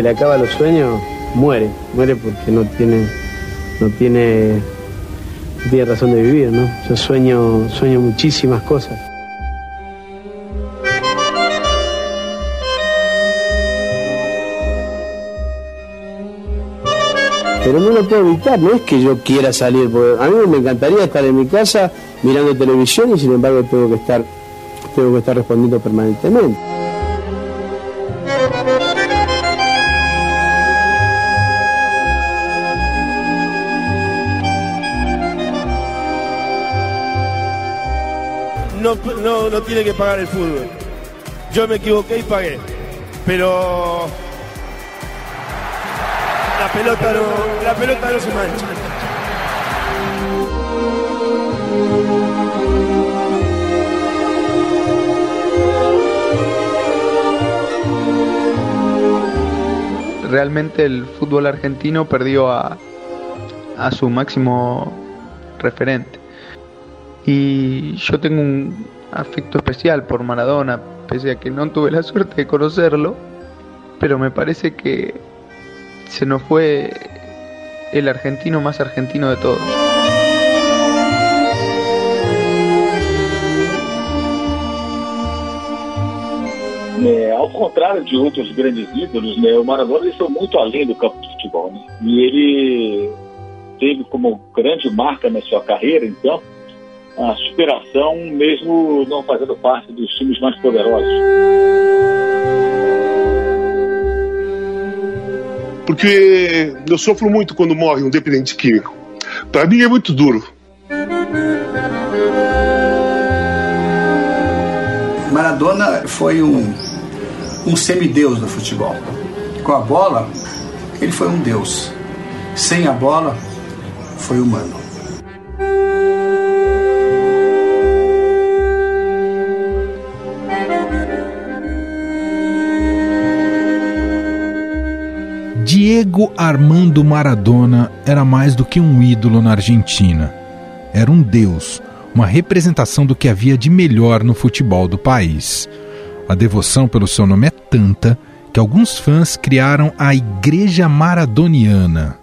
Se le acaba los sueños, muere, muere porque no tiene, no tiene, no tiene razón de vivir, ¿no? Yo sueño, sueño muchísimas cosas. Pero no lo puedo evitar, no es que yo quiera salir, porque a mí me encantaría estar en mi casa mirando televisión y sin embargo tengo que estar, tengo que estar respondiendo permanentemente. No, no, tiene que pagar el fútbol. Yo me equivoqué y pagué. Pero la pelota no, la pelota no se mancha. Realmente el fútbol argentino perdió a, a su máximo referente. Y yo tengo un afecto especial por Maradona, pese a que no tuve la suerte de conocerlo, pero me parece que se nos fue el argentino más argentino de todos. É, ao contrário de outros grandes ídolos, né, o Maradona ele foi muito além do campo de futebol. Né? E ele teve como grande marca na sua carreira, então, a superação, mesmo não fazendo parte dos times mais poderosos. Porque eu sofro muito quando morre um dependente químico. Para mim é muito duro. Maradona foi um, um semideus do futebol. Com a bola, ele foi um deus. Sem a bola, foi humano. Diego Armando Maradona era mais do que um ídolo na Argentina. Era um deus, uma representação do que havia de melhor no futebol do país. A devoção pelo seu nome é tanta que alguns fãs criaram a Igreja Maradoniana.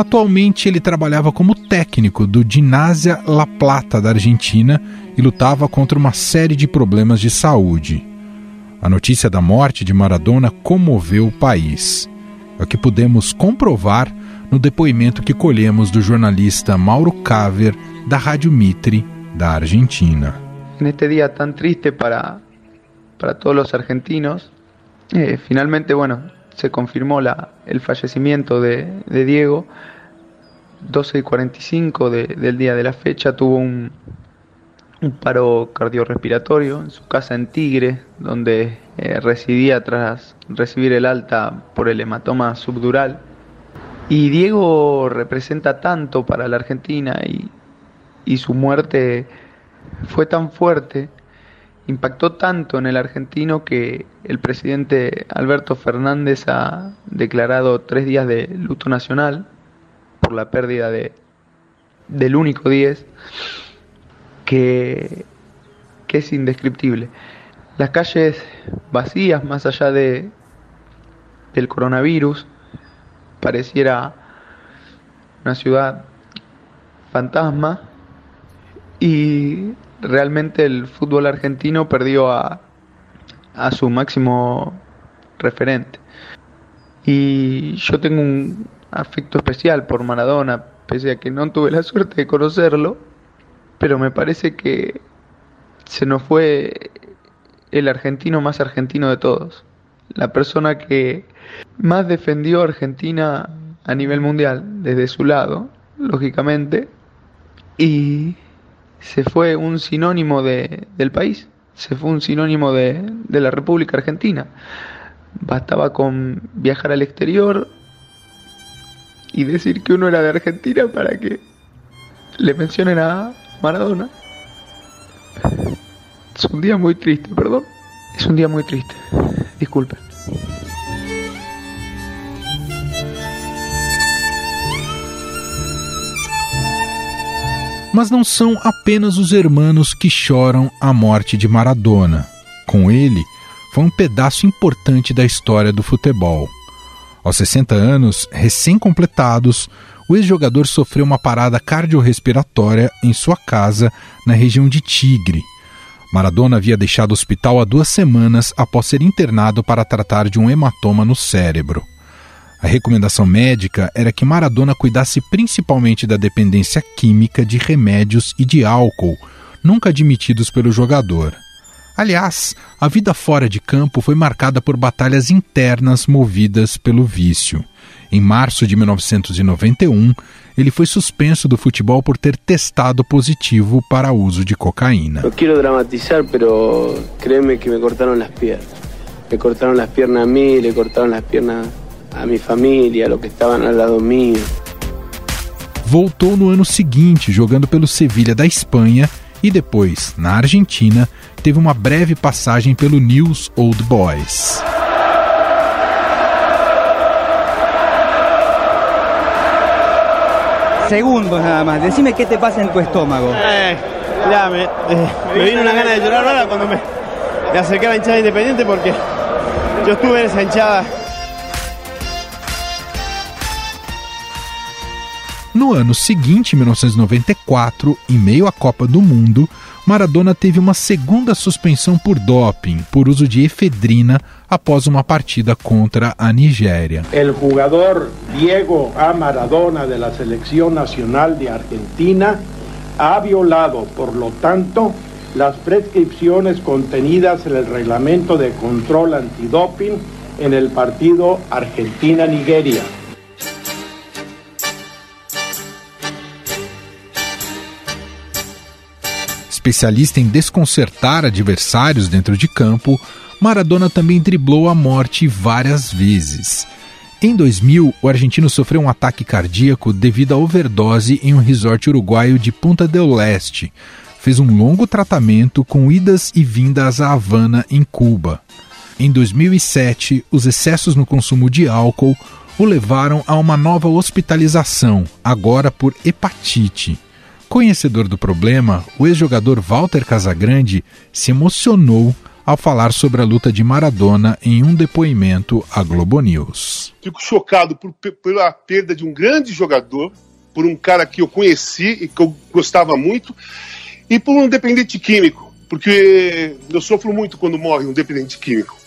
Atualmente ele trabalhava como técnico do Ginásia La Plata da Argentina e lutava contra uma série de problemas de saúde. A notícia da morte de Maradona comoveu o país. É o que pudemos comprovar no depoimento que colhemos do jornalista Mauro Caver da Rádio Mitre da Argentina. Neste dia tão triste para para todos os argentinos, eh, finalmente, bueno, se confirmó la, el fallecimiento de, de Diego. 12 y 45 de, del día de la fecha tuvo un, paro cardiorrespiratorio en su casa en Tigre, donde eh, residía tras recibir el alta por el hematoma subdural. Y Diego representa tanto para la Argentina y su muerte fue tan fuerte impactó tanto en el argentino que el presidente Alberto Fernández ha declarado tres días de luto nacional por la pérdida de, del único 10 que, que es indescriptible. Las calles vacías, más allá de, del coronavirus, pareciera una ciudad fantasma y realmente el fútbol argentino perdió a, a su máximo referente. Y yo tengo un afecto especial por Maradona, pese a que no tuve la suerte de conocerlo, pero me parece que se nos fue el argentino más argentino de todos, la persona que más defendió a Argentina a nivel mundial desde su lado, lógicamente, y se fue un sinónimo de, del país, se fue un sinónimo de, de la República Argentina. Bastaba con viajar al exterior y decir que uno era de Argentina para que le mencionen a Maradona. Es un día muy triste, perdón. Es un día muy triste. Disculpen. Mas não são apenas os hermanos que choram a morte de Maradona. Com ele, foi um pedaço importante da história do futebol. Aos 60 anos, recém-completados, o ex-jogador sofreu uma parada cardiorrespiratória em sua casa, na região de Tigre. Maradona havia deixado o hospital há duas semanas após ser internado para tratar de um hematoma no cérebro. A recomendação médica era que Maradona cuidasse principalmente da dependência química de remédios e de álcool, nunca admitidos pelo jogador. Aliás, a vida fora de campo foi marcada por batalhas internas movidas pelo vício. Em março de 1991, ele foi suspenso do futebol por ter testado positivo para uso de cocaína. No quero dramatizar, pero créeme que me cortaram as pernas. Me cortaram as pernas a mim, le cortaram as pernas a minha família, a los que estavam ao lado mío. Voltou no ano seguinte, jogando pelo Sevilha da Espanha e depois, na Argentina, teve uma breve passagem pelo News Old Boys. Segundos nada más, decime qué te pasa en tu estómago. Eh, ya, me, eh, me vino una gana de llorar ahora cuando me, me acerqué a la hinchada independiente porque yo estuve en esa hinchada No ano seguinte, 1994, em meio à Copa do Mundo, Maradona teve uma segunda suspensão por doping, por uso de efedrina, após uma partida contra a Nigéria. O jogador Diego A. Maradona la Selección Nacional de Argentina ha violado, por lo tanto, las prescripciones contenidas en el reglamento de control antidoping en el partido Argentina-Nigeria. Especialista em desconcertar adversários dentro de campo, Maradona também driblou a morte várias vezes. Em 2000, o argentino sofreu um ataque cardíaco devido à overdose em um resort uruguaio de Punta del Leste. Fez um longo tratamento com idas e vindas a Havana, em Cuba. Em 2007, os excessos no consumo de álcool o levaram a uma nova hospitalização, agora por hepatite. Conhecedor do problema, o ex-jogador Walter Casagrande se emocionou ao falar sobre a luta de Maradona em um depoimento à Globo News. Fico chocado por, pela perda de um grande jogador, por um cara que eu conheci e que eu gostava muito, e por um dependente químico, porque eu sofro muito quando morre um dependente químico.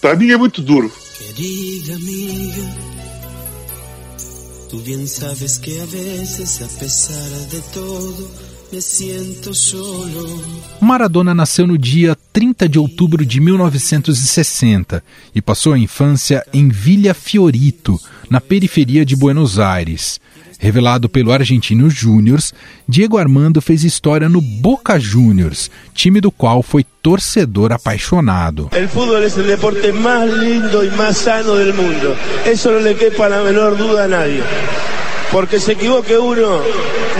Para mim é muito duro. Querida amiga. Tú bien sabes que a veces, a pesar de todo, me siento solo. Maradona nasceu no dia 30 de outubro de 1960 e passou a infância em Villa Fiorito, na periferia de Buenos Aires. Revelado pelo Argentino Júniors, Diego Armando fez história no Boca Juniors, time do qual foi torcedor apaixonado. O futebol é o deporte mais lindo e mais sano do mundo. Isso não lhe quepa a menor dúvida a nadie. Porque se equivoque uno,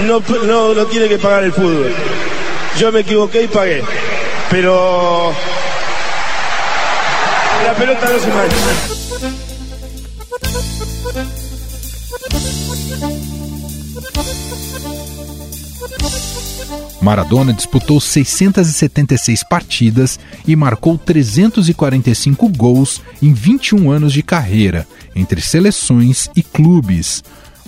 no, no, no tiene que pagar el fútbol. Yo me equivoqué y pagué. Pero la pelota no se mancha. Maradona disputou 676 partidas e marcou 345 gols em 21 anos de carreira, entre seleções e clubes.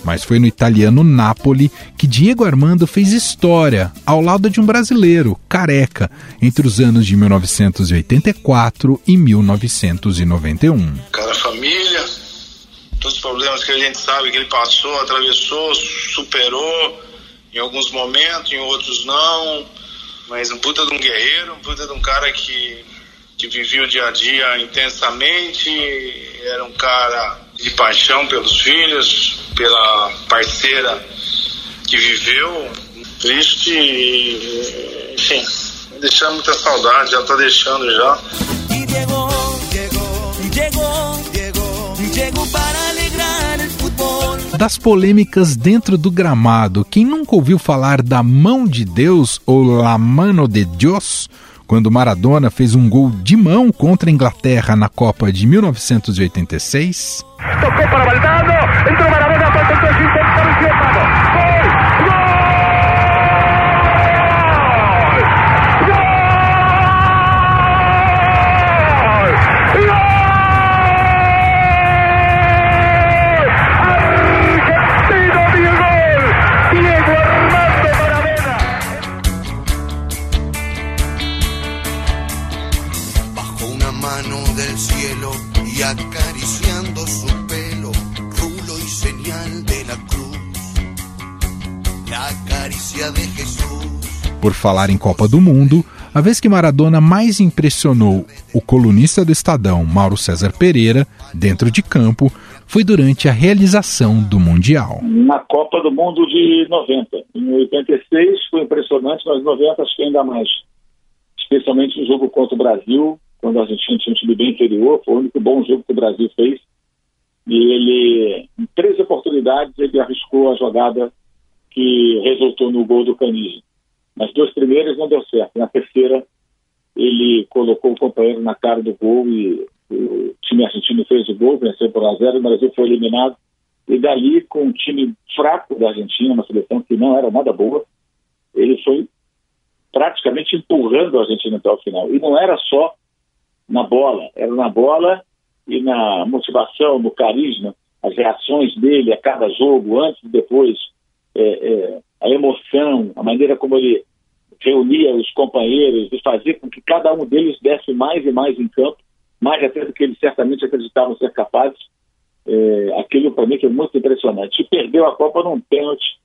Mas foi no italiano Napoli que Diego Armando fez história, ao lado de um brasileiro, Careca, entre os anos de 1984 e 1991. Cada família, todos os problemas que a gente sabe que ele passou, atravessou, superou em alguns momentos, em outros não. Mas um puta de um guerreiro, um puta de um cara que, que vivia o dia a dia intensamente, era um cara de paixão pelos filhos, pela parceira que viveu, triste, enfim, deixar muita saudade, já tá deixando já. E chegou, chegou, chegou, chegou, chegou para alegrar o futebol. Das polêmicas dentro do gramado, quem nunca ouviu falar da mão de Deus ou la mano de Dios? Quando Maradona fez um gol de mão contra a Inglaterra na Copa de 1986. Tocó para entró Maradona, Por falar em Copa do Mundo, a vez que Maradona mais impressionou o colunista do Estadão, Mauro César Pereira, dentro de campo, foi durante a realização do Mundial. Na Copa do Mundo de 90. Em 86 foi impressionante, mas em 90 acho que ainda mais. Especialmente no jogo contra o Brasil, quando a Argentina tinha um time bem inferior, foi o único bom jogo que o Brasil fez. E ele, em três oportunidades, ele arriscou a jogada que resultou no gol do Canige. Nas duas primeiras não deu certo. Na terceira, ele colocou o companheiro na cara do gol e o time argentino fez o gol, venceu por 1 a 0 o Brasil foi eliminado. E dali, com um time fraco da Argentina, uma seleção que não era nada boa, ele foi praticamente empurrando a Argentina até o final. E não era só na bola, era na bola e na motivação, no carisma, as reações dele a cada jogo, antes e depois, é, é, a emoção, a maneira como ele reunia os companheiros e fazia com que cada um deles desse mais e mais em campo, mais até do que eles certamente acreditavam ser capazes. É, aquilo para mim foi muito impressionante. E perdeu a Copa num pênalti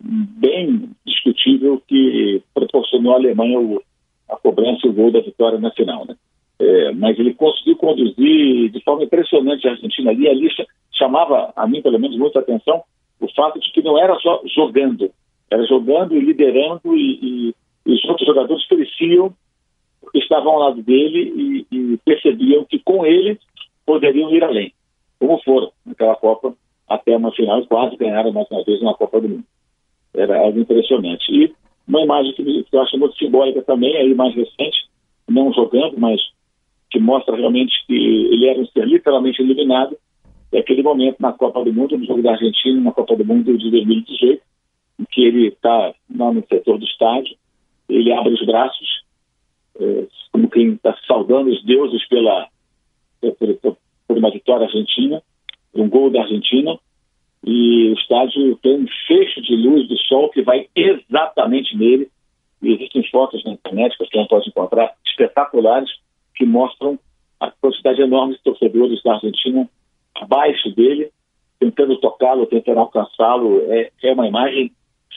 bem discutível que proporcionou à Alemanha o, a cobrança e o gol da vitória na final. Né? É, mas ele conseguiu conduzir de forma impressionante a Argentina ali. Ali chamava, a mim pelo menos, muita atenção o fato de que não era só jogando, era jogando e liderando e, e, os outros jogadores cresciam estavam ao lado dele e, e, percebiam que com ele poderiam ir além, como foram naquela Copa até uma final e quase ganharam mais uma vez uma Copa do Mundo. Era algo impressionante. E uma imagem que eu acho muito simbólica também, aí mais recente, não jogando, mas que mostra realmente que ele era um ser literalmente eliminado, é aquele momento na Copa do Mundo, no jogo da Argentina, na Copa do Mundo de 2018, em que ele está no setor do estádio, ele abre os braços, é, como quem está saudando os deuses pela, por, por uma vitória argentina, um gol da Argentina, e o estádio tem um fecho de luz do sol que vai exatamente nele. E existem fotos na internet que você pode encontrar espetaculares que mostram a quantidade enorme de torcedores da Argentina abaixo dele, tentando tocá-lo, tentando alcançá-lo. É, é uma imagem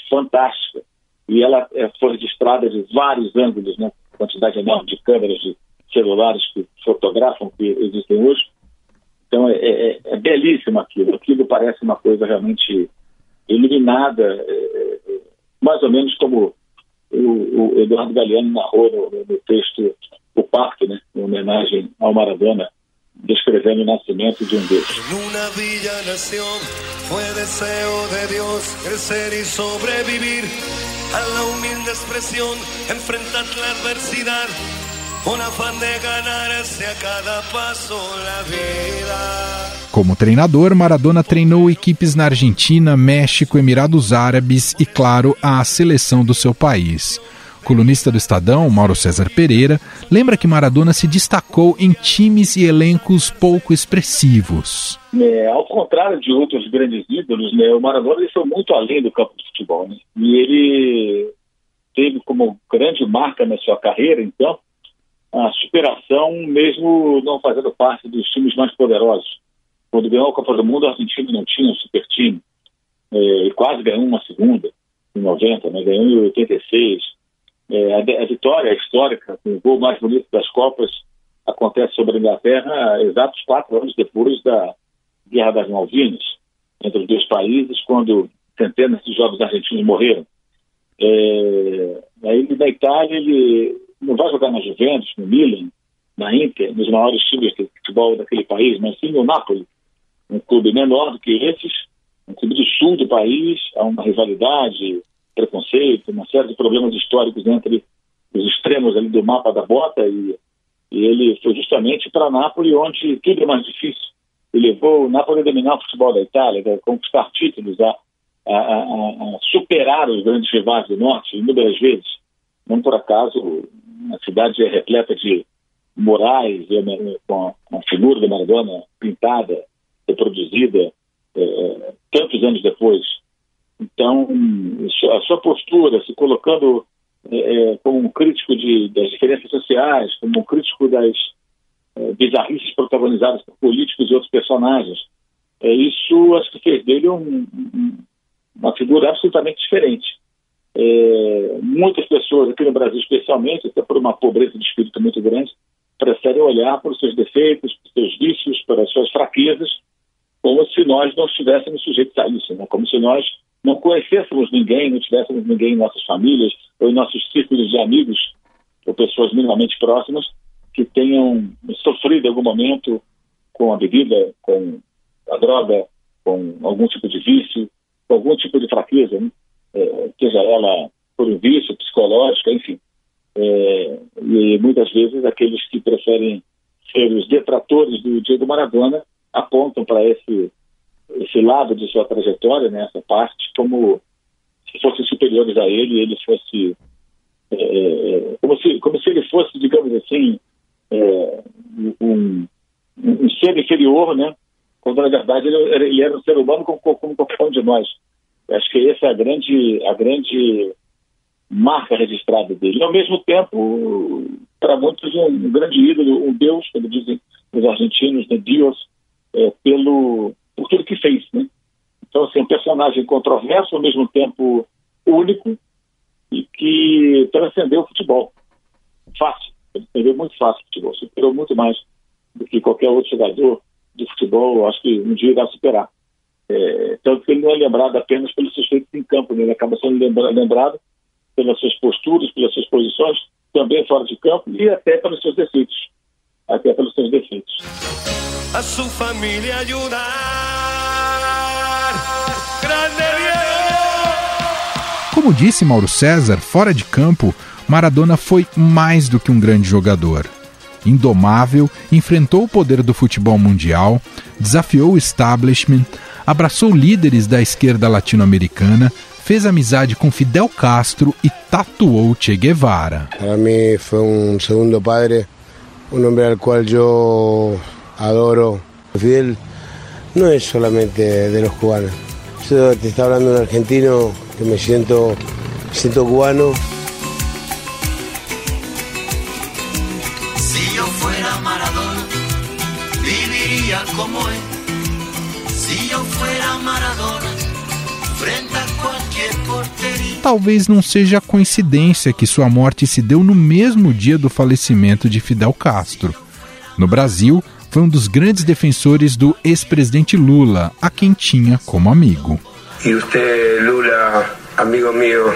fantástica. E ela é, foi registrada de vários ângulos, né? quantidade enorme de câmeras de celulares que fotografam que existem hoje. Então é, é, é belíssimo aquilo. Aquilo parece uma coisa realmente iluminada, é, mais ou menos como o, o Eduardo Galeano narrou no, no, texto O Pacto, né, em homenagem ao Maradona, descrevendo o nascimento de um Deus. Villa nació, fue deseo de Dios crecer y sobrevivir a la humilde expresión, enfrentar la adversidad, un afán de ganarse a cada paso la vida. Como treinador, Maradona treinou equipes na Argentina, México, Emirados Árabes e, claro, a seleção do seu país. Colunista do Estadão, Mauro César Pereira, lembra que Maradona se destacou em times e elencos pouco expressivos. É, ao contrário de outros grandes ídolos, né, o Maradona ele foi muito além do campo de futebol. Né? E ele teve como grande marca na sua carreira, então, a superação, mesmo não fazendo parte dos times mais poderosos. Quando ganhou a Copa do Mundo, a Argentina não tinha um super time, é, quase ganhou uma segunda, em 90, né, ganhou em 86. É, a, vitória histórica, o gol mais bonito das Copas, acontece sobre a Inglaterra exatos quatro anos depois da Guerra das Malvinas, entre os dois países, quando centenas de jovens argentinos morreram. É, aí na Itália ele não vai jogar na Juventus, no Milan, na Inter, nos maiores times de futebol daquele país, mas sim no Napoli, um clube menor do que esses, um clube do sul do país, há uma rivalidade, preconceito, uma série de problemas históricos entre os extremos ali do mapa da bota e, e ele foi justamente para Nápoles, onde tudo é mais difícil. Ele levou o Nápoles a dominar o futebol da Itália, a conquistar títulos, a, a, a, a superar os grandes rivais do norte inúmeras vezes. Não por acaso, a cidade é repleta de murais com a, figura de Maradona pintada, reproduzida, é, tantos anos depois. Então, a sua postura, se colocando é, como um crítico de, das diferenças sociais, como um crítico das é, bizarrices protagonizadas por políticos e outros personagens, é, isso acho que fez dele um, um, uma figura absolutamente diferente. É, muitas pessoas, aqui no Brasil especialmente, até por uma pobreza de espírito muito grande, preferem olhar para os seus defeitos, para os seus vícios, para as suas fraquezas, como se nós não estivéssemos sujeitos a isso, né? como se nós não conhecêssemos ninguém, não tivéssemos ninguém em nossas famílias ou em nossos círculos de amigos ou pessoas minimamente próximas que tenham sofrido em algum momento com a bebida, com a droga, com algum tipo de vício, com algum tipo de fraqueza, né? é, seja ela por um vício psicológico, enfim. É, e muitas vezes aqueles que preferem ser os detratores do Diego Maradona apontam para esse esse lado de sua trajetória, né, parte, como se fossem superiores a ele, ele fosse é, é, como se como se ele fosse, digamos assim, é, um, um ser inferior, né? Quando na verdade ele, ele era um ser humano como, como qualquer um de nós. Acho que essa é a grande a grande marca registrada dele. E, ao mesmo tempo, para muitos, um grande ídolo, um deus, como dizem os argentinos, né, Deus, é, pelo por tudo que fez, né? Então, assim, um personagem controverso, ao mesmo tempo único e que transcendeu o futebol. Fácil, transcendeu muito fácil o futebol, superou muito mais do que qualquer outro jogador de futebol, acho que um dia irá superar. É, tanto que ele não é lembrado apenas pelos seus feitos em campo, né? ele acaba sendo lembrado pelas suas posturas, pelas suas posições, também fora de campo e até pelos seus defeitos. Até pelos seus defeitos. A sua família ajudar. Como disse Mauro César, fora de campo, Maradona foi mais do que um grande jogador. Indomável, enfrentou o poder do futebol mundial, desafiou o establishment, abraçou líderes da esquerda latino-americana, fez amizade com Fidel Castro e tatuou Che Guevara. Para mim foi um segundo padre, um homem ao qual eu adoro. Fidel não é somente de los cubanos. Yo te está hablando un argentino que me siento, me siento cubano. Si yo fuera Maradona, viviría como él. Si yo fuera Maradona, frente a qualquer porteria. Talvez não seja coincidência que sua morte se deu no mesmo dia do falecimento de Fidel Castro. No Brasil, foi um dos grandes defensores do ex-presidente Lula, a quem tinha como amigo. Y usted, Lula, amigo mío,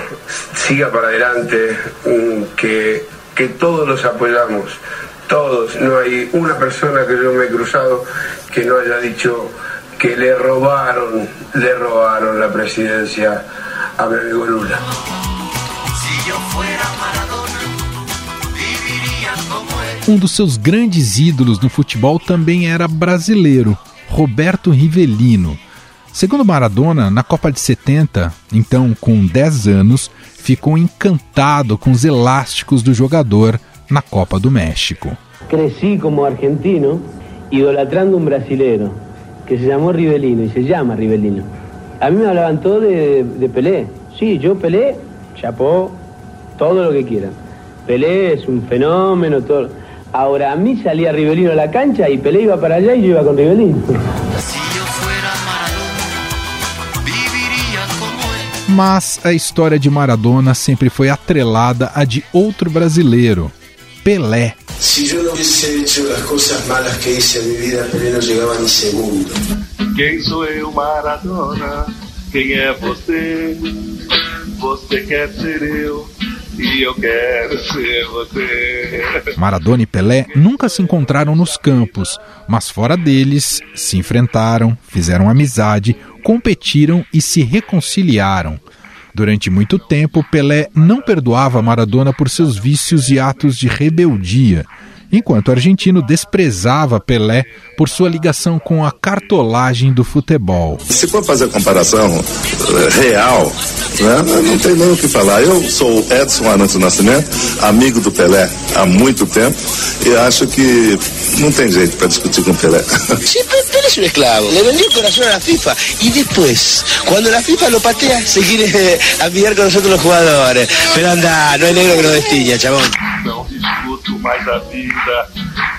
siga para adelante, que, que todos los apoyamos, todos. No hay una persona que yo me he cruzado que no haya dicho que le robaron, le robaron la presidencia a mi amigo Lula. Si yo fuera Maradona. Um dos seus grandes ídolos no futebol também era brasileiro, Roberto Rivelino. Segundo Maradona, na Copa de 70, então com 10 anos, ficou encantado com os elásticos do jogador na Copa do México. Cresci como argentino idolatrando um brasileiro que se chamou Rivelino e se chama Rivelino. A mí me hablaban todo de, de Pelé. Sí, yo Pelé, chapó, todo lo que quieran. Pelé es un fenómeno, todo. Ahora a mí salía Rivelino a la cancha y Pelé iba para allá y yo iba con Rivelino. Mas a história de Maradona sempre foi atrelada à de outro brasileiro, Pelé. Si yo no hubiese hecho las cosas malas que hice en mi vida, Pelé no llegaba ni segundo. Quem sou eu, Maradona? Quem é você? Você quer ser eu? Eu quero ser você. Maradona e Pelé nunca se encontraram nos campos, mas fora deles se enfrentaram, fizeram amizade, competiram e se reconciliaram. Durante muito tempo, Pelé não perdoava Maradona por seus vícios e atos de rebeldia enquanto o argentino desprezava Pelé por sua ligação com a cartolagem do futebol. Se for fazer a comparação eh, real, né, não tem nem o que falar. Eu sou Edson Arantes Nascimento, amigo do Pelé há muito tempo, e acho que não tem jeito para discutir com Pelé. Sí, Pelé es un esclavo. Le vendió el corazón a la FIFA y después, cuando la FIFA lo patea, se quiere ambiar con nosotros los jugadores. Pero anda, no hay negro que nos destiña, chabón. Não discuto mais a vida,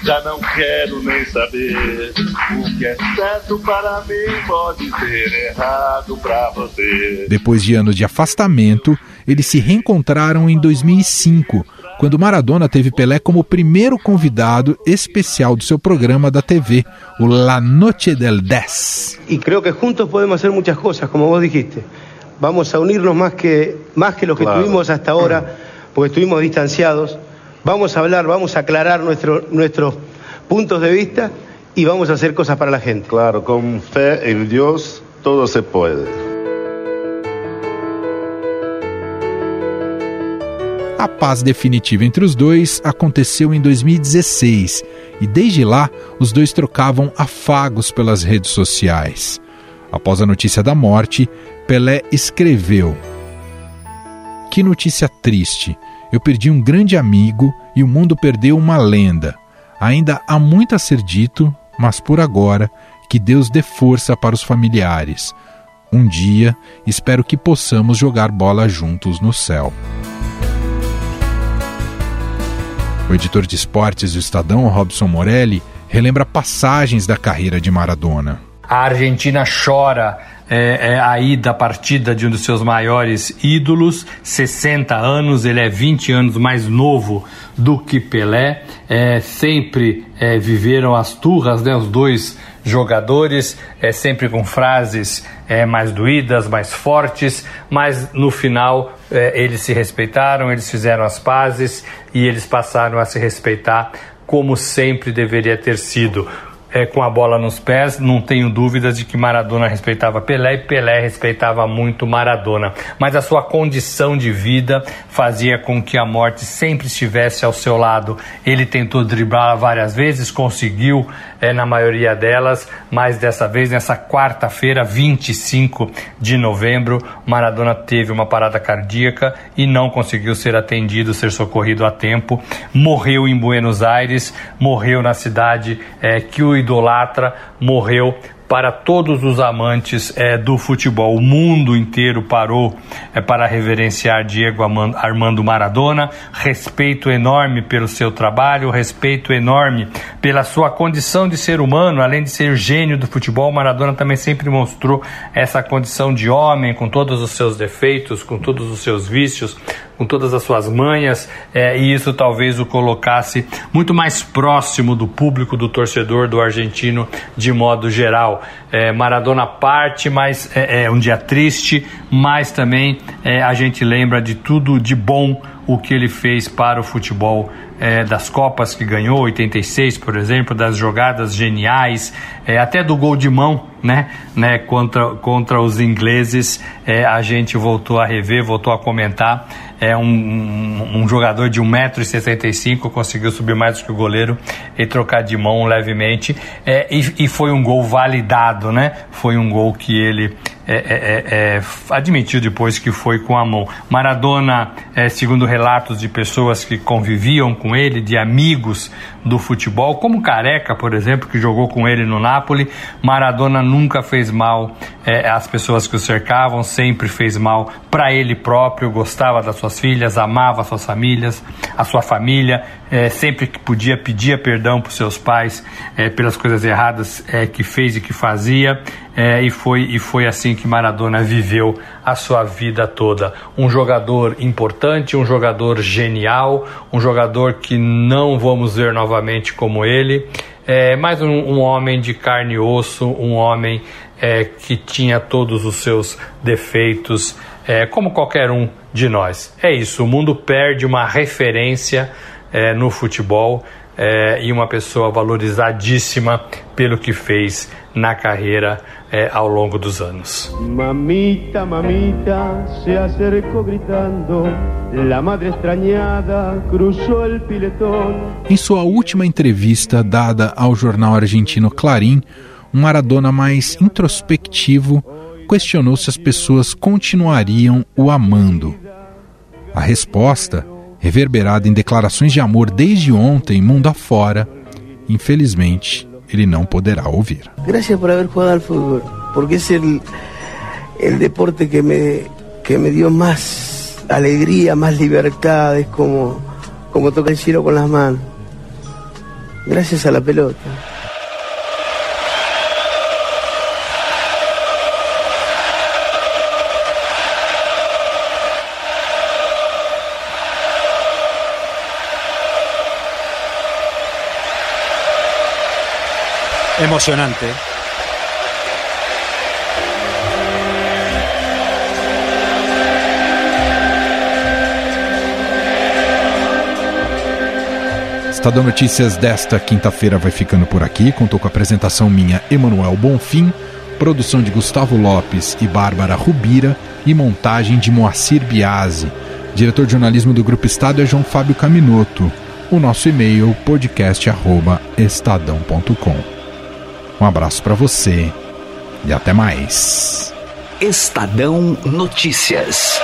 já não quero nem saber. O que é certo para mim pode ser errado para você. Depois de anos de afastamento, eles se reencontraram em 2005, quando Maradona teve Pelé como primeiro convidado especial do seu programa da TV, o La Noche del 10. Y creo que juntos podemos hacer muchas cosas, como vos dijiste. Vamos a unirnos más que, más que lo que Claro. tuvimos hasta ahora, porque estuvimos distanciados. Vamos a hablar, vamos a aclarar nuestro- nuestros puntos de vista y vamos a hacer cosas para la gente. Claro, con fe en Dios todo se puede. A paz definitiva entre os dois aconteceu em 2016 e desde lá os dois trocavam afagos pelas redes sociais. Após a notícia da morte, Pelé escreveu: Que notícia triste! Eu perdi um grande amigo e o mundo perdeu uma lenda. Ainda há muito a ser dito, mas por agora, que Deus dê força para os familiares. Um dia, espero que possamos jogar bola juntos no céu. O editor de esportes do Estadão, Robson Morelli, relembra passagens da carreira de Maradona. A Argentina chora é, é, a ida, a partida de um dos seus maiores ídolos, 60 anos, ele é 20 anos mais novo do que Pelé. É, sempre é, viveram as turras, né, os dois jogadores, é, sempre com frases é, mais doídas, mais fortes, mas no final é, eles se respeitaram, eles fizeram as pazes e eles passaram a se respeitar como sempre deveria ter sido é, com a bola nos pés, não tenho dúvidas de que Maradona respeitava Pelé e Pelé respeitava muito Maradona. Mas a sua condição de vida fazia com que a morte sempre estivesse ao seu lado. Ele tentou driblá-la várias vezes, conseguiu é, na maioria delas, mas dessa vez, nessa quarta-feira, 25 de novembro, Maradona teve uma parada cardíaca e não conseguiu ser atendido, ser socorrido a tempo. Morreu em Buenos Aires, morreu na cidade é, que o idolatra, morreu para todos os amantes é, do futebol. O mundo inteiro parou é, para reverenciar Diego Armando Maradona. Respeito enorme pelo seu trabalho, respeito enorme pela sua condição de ser humano, além de ser gênio do futebol. Maradona também sempre mostrou essa condição de homem, com todos os seus defeitos, com todos os seus vícios, com todas as suas manhas, é, e isso talvez o colocasse muito mais próximo do público, do torcedor, do argentino, de modo geral. É, Maradona parte, mas é, é um dia triste, mas também é, a gente lembra de tudo de bom o que ele fez para o futebol. É, das Copas que ganhou, 86, por exemplo, das jogadas geniais, é, até do gol de mão, né, né contra, contra os ingleses, é, a gente voltou a rever, voltou a comentar. É um, um, um jogador de 1,65m conseguiu subir mais do que o goleiro e trocar de mão levemente. É, e, e foi um gol validado, né? Foi um gol que ele é, é, é, é, admitiu depois que foi com a mão. Maradona, é, segundo relatos de pessoas que conviviam com ele, de amigos do futebol, como Careca, por exemplo, que jogou com ele no Napoli, Maradona nunca fez mal é, às pessoas que o cercavam, sempre fez mal para ele próprio, gostava das suas filhas, amava suas famílias, a sua família, é, sempre que podia pedia perdão para seus pais é, pelas coisas erradas é, que fez e que fazia, é, e, foi, e foi assim que Maradona viveu a sua vida toda. Um jogador importante, um jogador genial, um jogador que não vamos ver novamente como ele, é, mas um, um homem de carne e osso, um homem é, que tinha todos os seus defeitos é, como qualquer um de nós. É isso, o mundo perde uma referência é, no futebol é, e uma pessoa valorizadíssima pelo que fez na carreira é, ao longo dos anos. Mamita, mamita, se acercou gritando, la madre extrañada cruzou el piletón. Em sua última entrevista dada ao jornal argentino Clarim, um Maradona mais introspectivo questionou se as pessoas continuariam o amando. A resposta, reverberada em declarações de amor desde ontem, mundo afora, infelizmente, ele não poderá ouvir. Gracias por haber jugado al fútbol, porque el, el deporte que me, que me dio más alegría, más libertad, es como, como tocar el cielo con las manos. Gracias a la pelota. Emocionante. Estadão Notícias desta quinta-feira vai ficando por aqui. Contou com a apresentação minha, Emanuel Bonfim, produção de Gustavo Lopes e Bárbara Rubira e montagem de Moacir Biasi. Diretor de jornalismo do Grupo Estado é João Fábio Caminoto. O nosso e-mail podcast@estadão.com. Um abraço para você e até mais. Estadão Notícias.